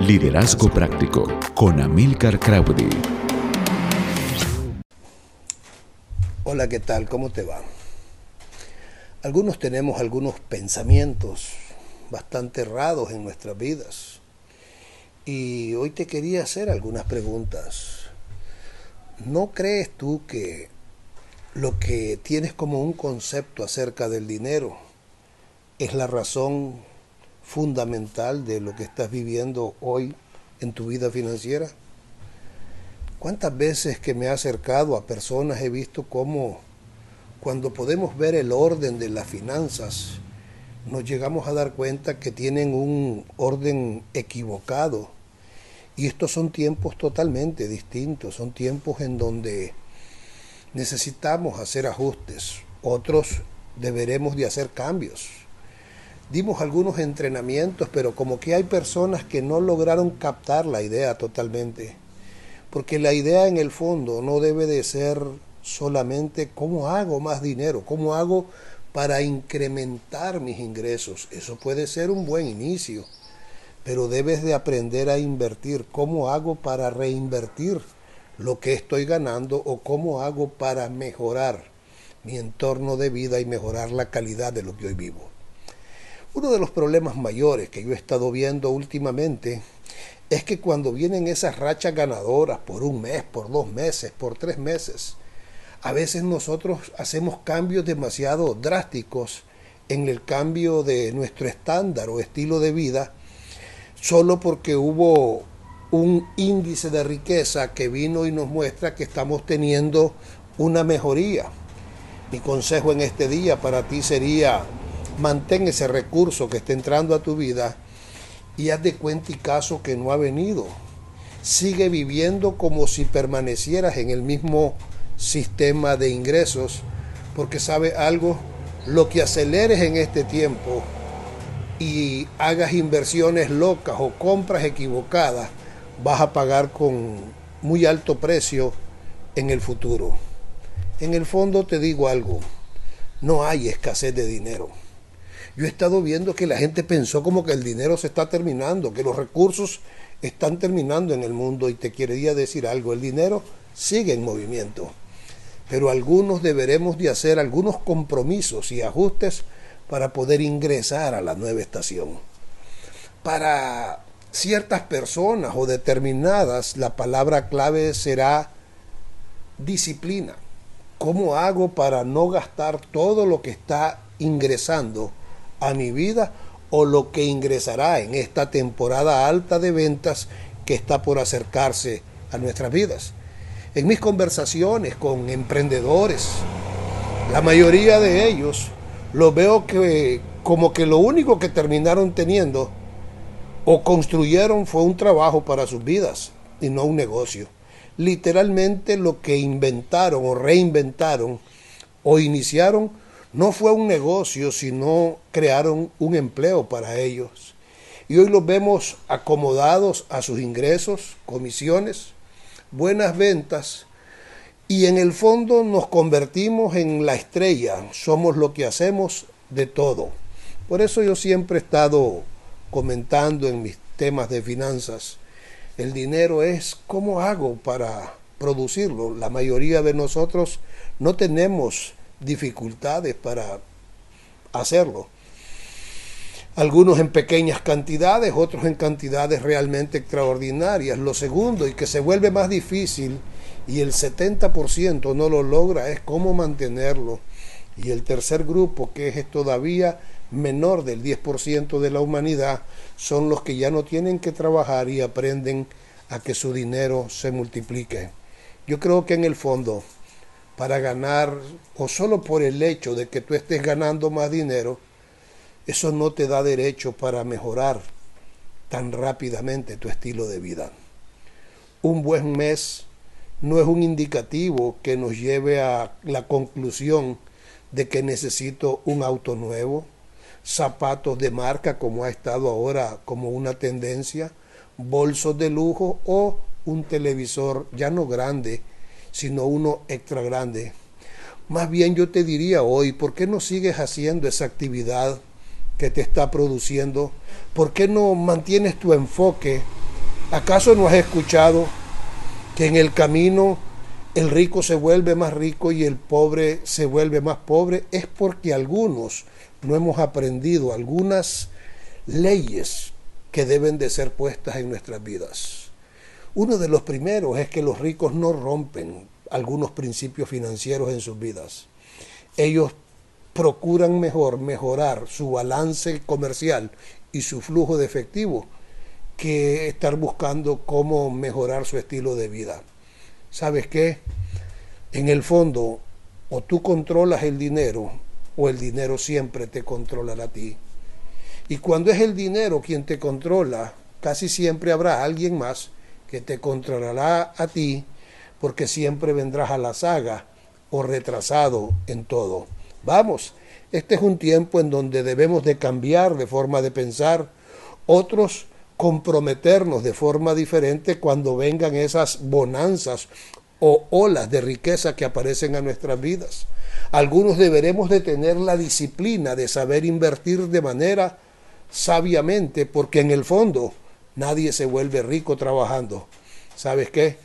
Liderazgo Práctico con Amilcar Crowdy. Hola, ¿qué tal? ¿Cómo te va? Algunos tenemos algunos pensamientos bastante errados en nuestras vidas. Y hoy te quería hacer algunas preguntas. ¿No crees tú que lo que tienes como un concepto acerca del dinero es la razón fundamental de lo que estás viviendo hoy en tu vida financiera? ¿Cuántas veces que me he acercado a personas he visto cómo cuando podemos ver el orden de las finanzas, nos llegamos a dar cuenta que tienen un orden equivocado. Y estos son tiempos totalmente distintos, son tiempos en donde necesitamos hacer ajustes, otros deberemos de hacer cambios. Dimos algunos entrenamientos, pero como que hay personas que no lograron captar la idea totalmente. Porque la idea en el fondo no debe de ser solamente cómo hago más dinero, cómo hago para incrementar mis ingresos. Eso puede ser un buen inicio, pero debes de aprender a invertir. ¿Cómo hago para reinvertir lo que estoy ganando o cómo hago para mejorar mi entorno de vida y mejorar la calidad de lo que hoy vivo. Uno de los problemas mayores que yo he estado viendo últimamente es que cuando vienen esas rachas ganadoras por un mes, por dos meses, por tres meses, a veces nosotros hacemos cambios demasiado drásticos en el cambio de nuestro estándar o estilo de vida solo porque hubo un índice de riqueza que vino y nos muestra que estamos teniendo una mejoría. Mi consejo en este día para ti sería, mantén ese recurso que está entrando a tu vida y haz de cuenta y caso que no ha venido. Sigue viviendo como si permanecieras en el mismo sistema de ingresos, porque sabe algo, lo que aceleres en este tiempo y hagas inversiones locas o compras equivocadas, vas a pagar con muy alto precio en el futuro. En el fondo te digo algo, no hay escasez de dinero. Yo he estado viendo que la gente pensó como que el dinero se está terminando, que los recursos están terminando en el mundo y te quería decir algo, el dinero sigue en movimiento, pero algunos deberemos de hacer algunos compromisos y ajustes para poder ingresar a la nueva estación. Para ciertas personas o determinadas, la palabra clave será disciplina. ¿Cómo hago para no gastar todo lo que está ingresando a mi vida o lo que ingresará en esta temporada alta de ventas que está por acercarse a nuestras vidas? En mis conversaciones con emprendedores, la mayoría de ellos lo veo que como que lo único que terminaron teniendo o construyeron fue un trabajo para sus vidas y no un negocio. Literalmente lo que inventaron o reinventaron o iniciaron no fue un negocio, sino crearon un empleo para ellos. Y hoy los vemos acomodados a sus ingresos, comisiones, buenas ventas, y en el fondo nos convertimos en la estrella, somos lo que hacemos de todo. Por eso yo siempre he estado comentando en mis temas de finanzas, el dinero es cómo hago para producirlo. La mayoría de nosotros no tenemos dificultades para hacerlo. Algunos en pequeñas cantidades, otros en cantidades realmente extraordinarias. Lo segundo, y que se vuelve más difícil, y el 70% no lo logra, es cómo mantenerlo. Y el tercer grupo, que es todavía menor del 10% de la humanidad son los que ya no tienen que trabajar y aprenden a que su dinero se multiplique. Yo creo que en el fondo, para ganar, o solo por el hecho de que tú estés ganando más dinero, eso no te da derecho para mejorar tan rápidamente tu estilo de vida. Un buen mes no es un indicativo que nos lleve a la conclusión de que necesito un auto nuevo, zapatos de marca como ha estado ahora como una tendencia, bolsos de lujo o un televisor ya no grande, sino uno extra grande. Más bien yo te diría hoy, ¿por qué no sigues haciendo esa actividad que te está produciendo? ¿Por qué no mantienes tu enfoque ¿Acaso no has escuchado que en el camino el rico se vuelve más rico y el pobre se vuelve más pobre? Es porque algunos no hemos aprendido algunas leyes que deben de ser puestas en nuestras vidas. Uno de los primeros es que los ricos no rompen algunos principios financieros en sus vidas. Ellos procuran mejor mejorar su balance comercial y su flujo de efectivo que estar buscando cómo mejorar su estilo de vida. ¿Sabes qué? En el fondo, o tú controlas el dinero o el dinero siempre te controlará a ti. Y cuando es el dinero quien te controla, casi siempre habrá alguien más que te controlará a ti porque siempre vendrás a la saga o retrasado en todo. Vamos, este es un tiempo en donde debemos de cambiar de forma de pensar, otros comprometernos de forma diferente cuando vengan esas bonanzas o olas de riqueza que aparecen a nuestras vidas. Algunos deberemos de tener la disciplina de saber invertir de manera sabiamente porque en el fondo nadie se vuelve rico trabajando. ¿Sabes qué?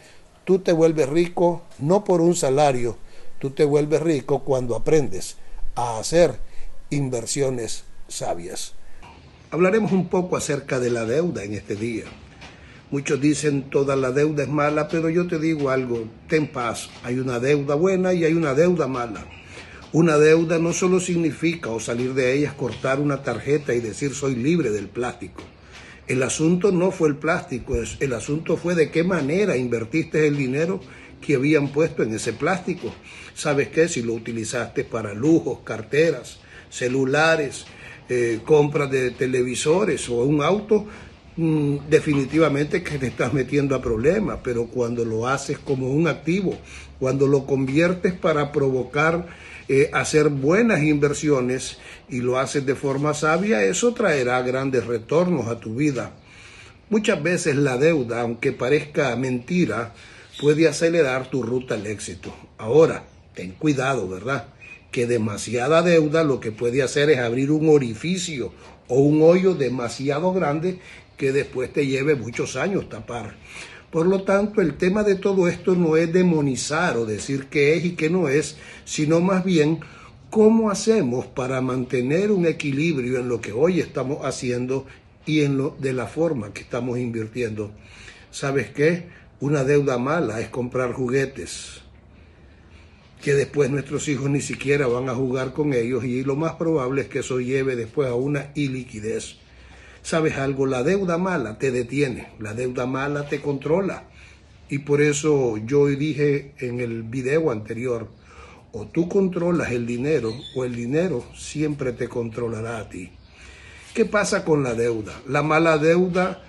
Tú te vuelves rico no por un salario, tú te vuelves rico cuando aprendes a hacer inversiones sabias. Hablaremos un poco acerca de la deuda en este día. Muchos dicen toda la deuda es mala, pero yo te digo algo, ten paz, hay una deuda buena y hay una deuda mala. Una deuda no solo significa o salir de ella cortar una tarjeta y decir soy libre del plástico. El asunto no fue el plástico, el asunto fue de qué manera invertiste el dinero que habían puesto en ese plástico. ¿Sabes qué? Si lo utilizaste para lujos, carteras, celulares, eh, compras de televisores o un auto, mm, definitivamente que te estás metiendo a problemas, pero cuando lo haces como un activo, cuando lo conviertes para provocar eh, hacer buenas inversiones y lo haces de forma sabia, eso traerá grandes retornos a tu vida. Muchas veces la deuda, aunque parezca mentira, puede acelerar tu ruta al éxito. Ahora, ten cuidado, ¿verdad? que demasiada deuda lo que puede hacer es abrir un orificio o un hoyo demasiado grande que después te lleve muchos años tapar. Por lo tanto, el tema de todo esto no es demonizar o decir qué es y qué no es, sino más bien cómo hacemos para mantener un equilibrio en lo que hoy estamos haciendo y en lo de la forma que estamos invirtiendo. ¿Sabes qué? Una deuda mala es comprar juguetes, que después nuestros hijos ni siquiera van a jugar con ellos y lo más probable es que eso lleve después a una iliquidez. ¿Sabes algo? La deuda mala te detiene, la deuda mala te controla. Y por eso yo dije en el video anterior, o tú controlas el dinero o el dinero siempre te controlará a ti. ¿Qué pasa con la deuda? La mala deuda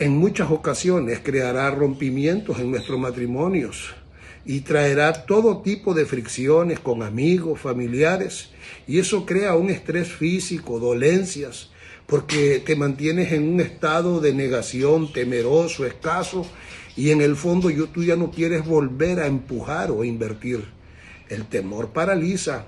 en muchas ocasiones creará rompimientos en nuestros matrimonios y traerá todo tipo de fricciones con amigos, familiares, y eso crea un estrés físico, dolencias, porque te mantienes en un estado de negación, temeroso, escaso, y en el fondo yo, tú ya no quieres volver a empujar o invertir. El temor paraliza,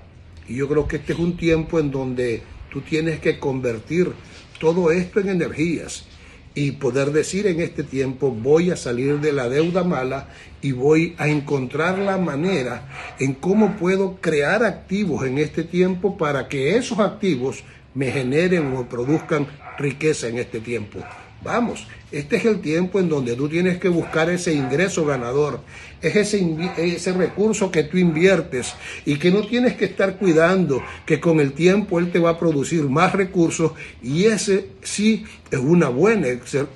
y yo creo que este es un tiempo en donde tú tienes que convertir todo esto en energías y poder decir en este tiempo voy a salir de la deuda mala y voy a encontrar la manera en cómo puedo crear activos en este tiempo para que esos activos me generen o produzcan riqueza en este tiempo. Vamos, este es el tiempo en donde tú tienes que buscar ese ingreso ganador, es ese, ese recurso que tú inviertes y que no tienes que estar cuidando que con el tiempo él te va a producir más recursos y ese sí es una buena,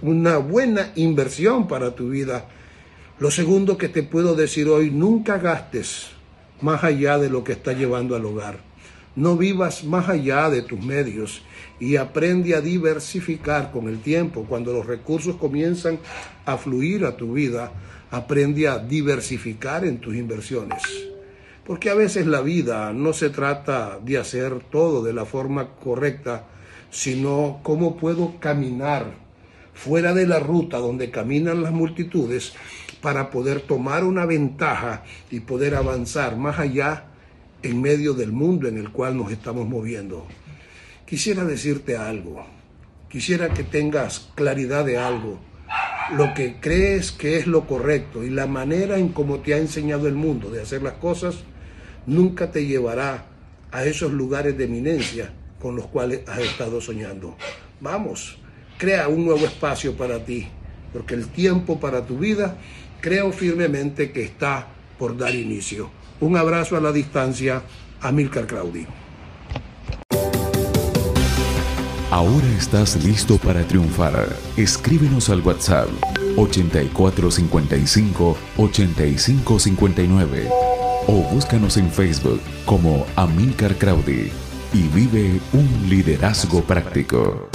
una buena inversión para tu vida. Lo segundo que te puedo decir hoy, nunca gastes más allá de lo que está llevando al hogar. No vivas más allá de tus medios y aprende a diversificar con el tiempo. Cuando los recursos comienzan a fluir a tu vida, aprende a diversificar en tus inversiones. Porque a veces la vida no se trata de hacer todo de la forma correcta, sino cómo puedo caminar fuera de la ruta donde caminan las multitudes para poder tomar una ventaja y poder avanzar más allá en medio del mundo en el cual nos estamos moviendo. Quisiera decirte algo, quisiera que tengas claridad de algo. lo que crees que es lo correcto y la manera en cómo te ha enseñado el mundo de hacer las cosas, nunca te llevará a esos lugares de eminencia con los cuales has estado soñando. Vamos, crea un nuevo espacio para ti, porque el tiempo para tu vida creo firmemente que está por dar inicio. Un abrazo a la distancia, Amilcar Claudi. Ahora estás listo para triunfar. Escríbenos al WhatsApp 8455 8559 o búscanos en Facebook como Amilcar Crowdy y vive un liderazgo práctico.